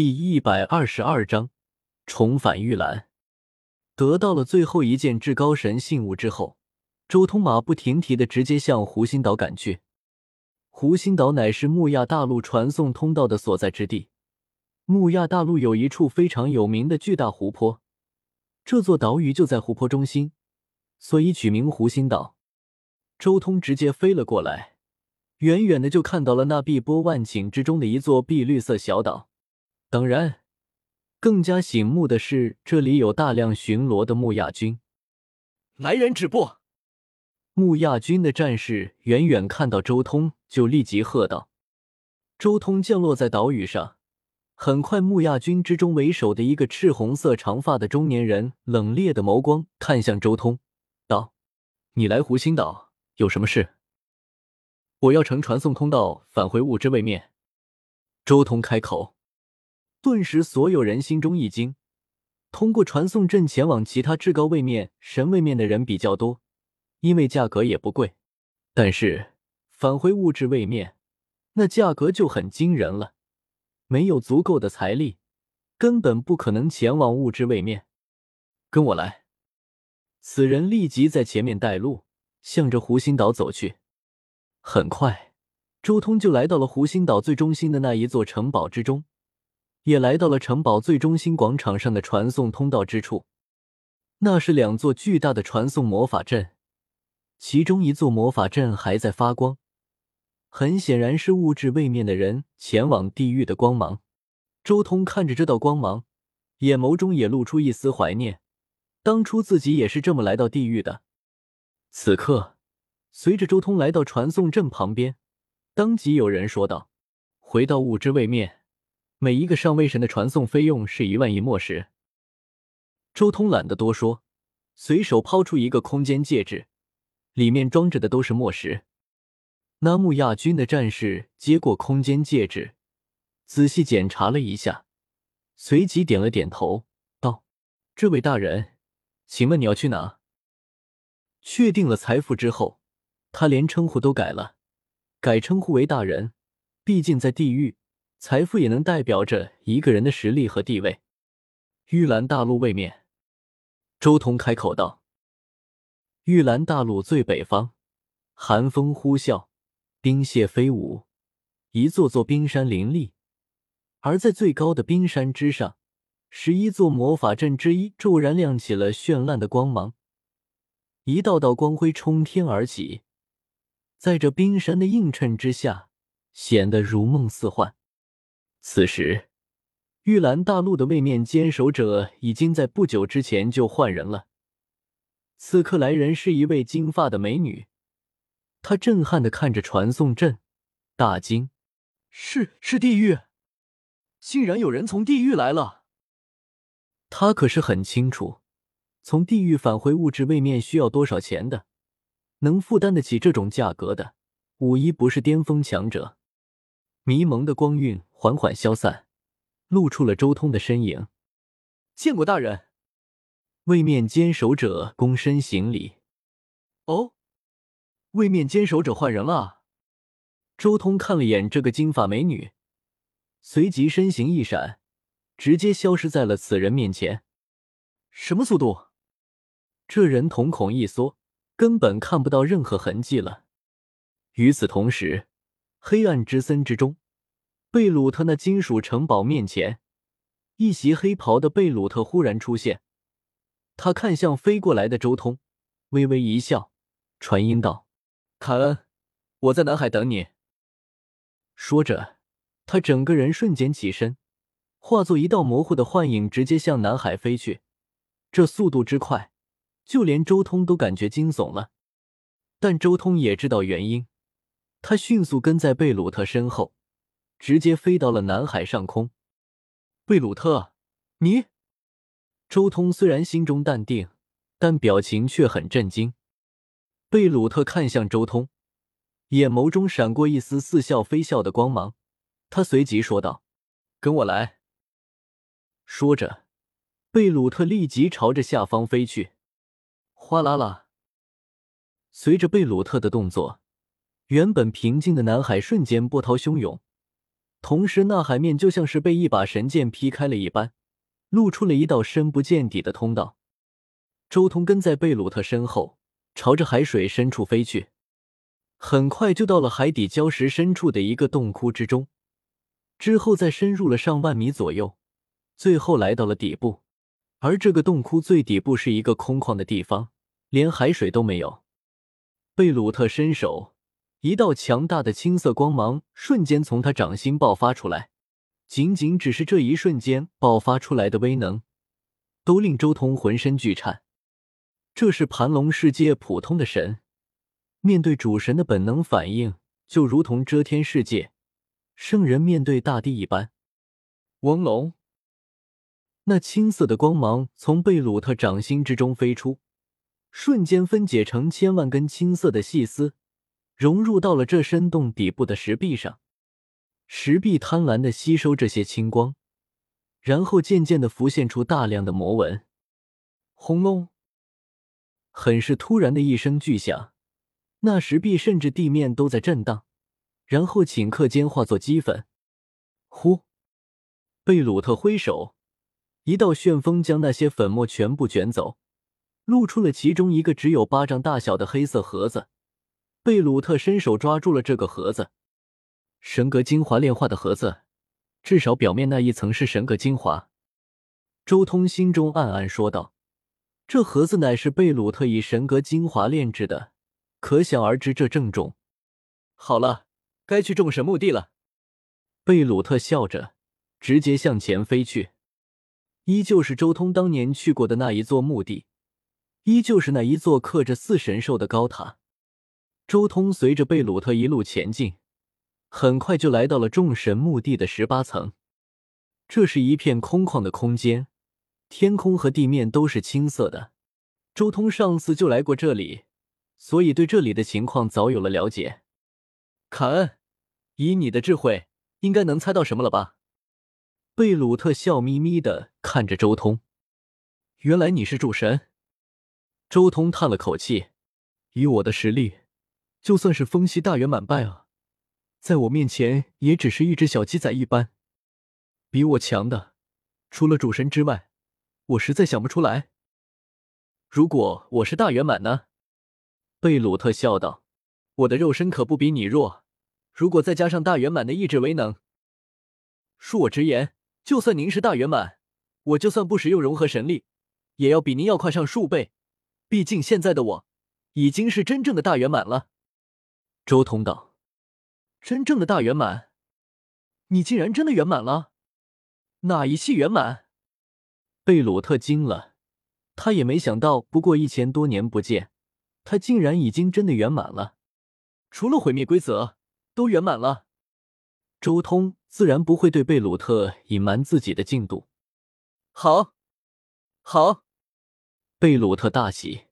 第一百二十二章重返玉兰。得到了最后一件至高神信物之后，周通马不停蹄的直接向湖心岛赶去。湖心岛乃是木亚大陆传送通道的所在之地。木亚大陆有一处非常有名的巨大湖泊，这座岛屿就在湖泊中心，所以取名湖心岛。周通直接飞了过来，远远的就看到了那碧波万顷之中的一座碧绿色小岛。当然，更加醒目的是，这里有大量巡逻的木亚军。来人止步！木亚军的战士远远看到周通，就立即喝道：“周通降落在岛屿上，很快，木亚军之中为首的一个赤红色长发的中年人，冷冽的眸光看向周通，道：‘你来湖心岛有什么事？’我要乘传送通道返回物之位面。”周通开口。顿时，所有人心中一惊。通过传送阵前往其他至高位面、神位面的人比较多，因为价格也不贵。但是返回物质位面，那价格就很惊人了。没有足够的财力，根本不可能前往物质位面。跟我来。此人立即在前面带路，向着湖心岛走去。很快，周通就来到了湖心岛最中心的那一座城堡之中。也来到了城堡最中心广场上的传送通道之处，那是两座巨大的传送魔法阵，其中一座魔法阵还在发光，很显然是物质位面的人前往地狱的光芒。周通看着这道光芒，眼眸中也露出一丝怀念，当初自己也是这么来到地狱的。此刻，随着周通来到传送阵旁边，当即有人说道：“回到物质位面。”每一个上位神的传送费用是一万亿墨石。周通懒得多说，随手抛出一个空间戒指，里面装着的都是墨石。纳木亚军的战士接过空间戒指，仔细检查了一下，随即点了点头，道：“这位大人，请问你要去哪？”确定了财富之后，他连称呼都改了，改称呼为大人。毕竟在地狱。财富也能代表着一个人的实力和地位。玉兰大陆位面，周通开口道：“玉兰大陆最北方，寒风呼啸，冰屑飞舞，一座座冰山林立。而在最高的冰山之上，十一座魔法阵之一骤然亮起了绚烂的光芒，一道道光辉冲天而起，在这冰山的映衬之下，显得如梦似幻。”此时，玉兰大陆的位面坚守者已经在不久之前就换人了。此刻来人是一位金发的美女，她震撼的看着传送阵，大惊：“是是地狱，竟然有人从地狱来了！”她可是很清楚，从地狱返回物质位面需要多少钱的，能负担得起这种价格的，无一不是巅峰强者。迷蒙的光晕缓缓消散，露出了周通的身影。见过大人，位面坚守者躬身行礼。哦，位面坚守者换人了。周通看了眼这个金发美女，随即身形一闪，直接消失在了此人面前。什么速度？这人瞳孔一缩，根本看不到任何痕迹了。与此同时。黑暗之森之中，贝鲁特那金属城堡面前，一袭黑袍的贝鲁特忽然出现。他看向飞过来的周通，微微一笑，传音道：“凯恩，我在南海等你。”说着，他整个人瞬间起身，化作一道模糊的幻影，直接向南海飞去。这速度之快，就连周通都感觉惊悚了。但周通也知道原因。他迅速跟在贝鲁特身后，直接飞到了南海上空。贝鲁特，你？周通虽然心中淡定，但表情却很震惊。贝鲁特看向周通，眼眸中闪过一丝似笑非笑的光芒。他随即说道：“跟我来。”说着，贝鲁特立即朝着下方飞去。哗啦啦，随着贝鲁特的动作。原本平静的南海瞬间波涛汹涌，同时那海面就像是被一把神剑劈开了一般，露出了一道深不见底的通道。周通跟在贝鲁特身后，朝着海水深处飞去，很快就到了海底礁石深处的一个洞窟之中，之后再深入了上万米左右，最后来到了底部。而这个洞窟最底部是一个空旷的地方，连海水都没有。贝鲁特伸手，一道强大的青色光芒瞬间从他掌心爆发出来。仅仅只是这一瞬间爆发出来的威能，都令周通浑身剧颤。这是盘龙世界普通的神，面对主神的本能反应，就如同遮天世界圣人面对大地一般。翁龙。那青色的光芒从贝鲁特掌心之中飞出，瞬间分解成千万根青色的细丝，融入到了这深洞底部的石壁上。石壁贪婪的吸收这些青光，然后渐渐的浮现出大量的魔纹。轰隆！很是突然的一声巨响，那石壁甚至地面都在震荡，然后顷刻间化作齑粉。呼！贝鲁特挥手。一道旋风将那些粉末全部卷走，露出了其中一个只有巴掌大小的黑色盒子。贝鲁特伸手抓住了这个盒子，神格精华炼化的盒子，至少表面那一层是神格精华。周通心中暗暗说道：“这盒子乃是贝鲁特以神格精华炼制的，可想而知这郑重。”好了，该去众神墓地了。贝鲁特笑着，直接向前飞去。依旧是周通当年去过的那一座墓地，依旧是那一座刻着四神兽的高塔。周通随着贝鲁特一路前进，很快就来到了众神墓地的十八层。这是一片空旷的空间，天空和地面都是青色的。周通上次就来过这里，所以对这里的情况早有了了解。卡恩，以你的智慧，应该能猜到什么了吧？贝鲁特笑眯眯的看着周通，原来你是主神。周通叹了口气，以我的实力，就算是风息大圆满败啊，在我面前也只是一只小鸡仔一般。比我强的，除了主神之外，我实在想不出来。如果我是大圆满呢？贝鲁特笑道：“我的肉身可不比你弱，如果再加上大圆满的意志为能，恕我直言。”就算您是大圆满，我就算不使用融合神力，也要比您要快上数倍。毕竟现在的我，已经是真正的大圆满了。周通道：“真正的大圆满？你竟然真的圆满了？哪一系圆满？”贝鲁特惊了，他也没想到，不过一千多年不见，他竟然已经真的圆满了，除了毁灭规则，都圆满了。周通自然不会对贝鲁特隐瞒自己的进度。好，好，贝鲁特大喜。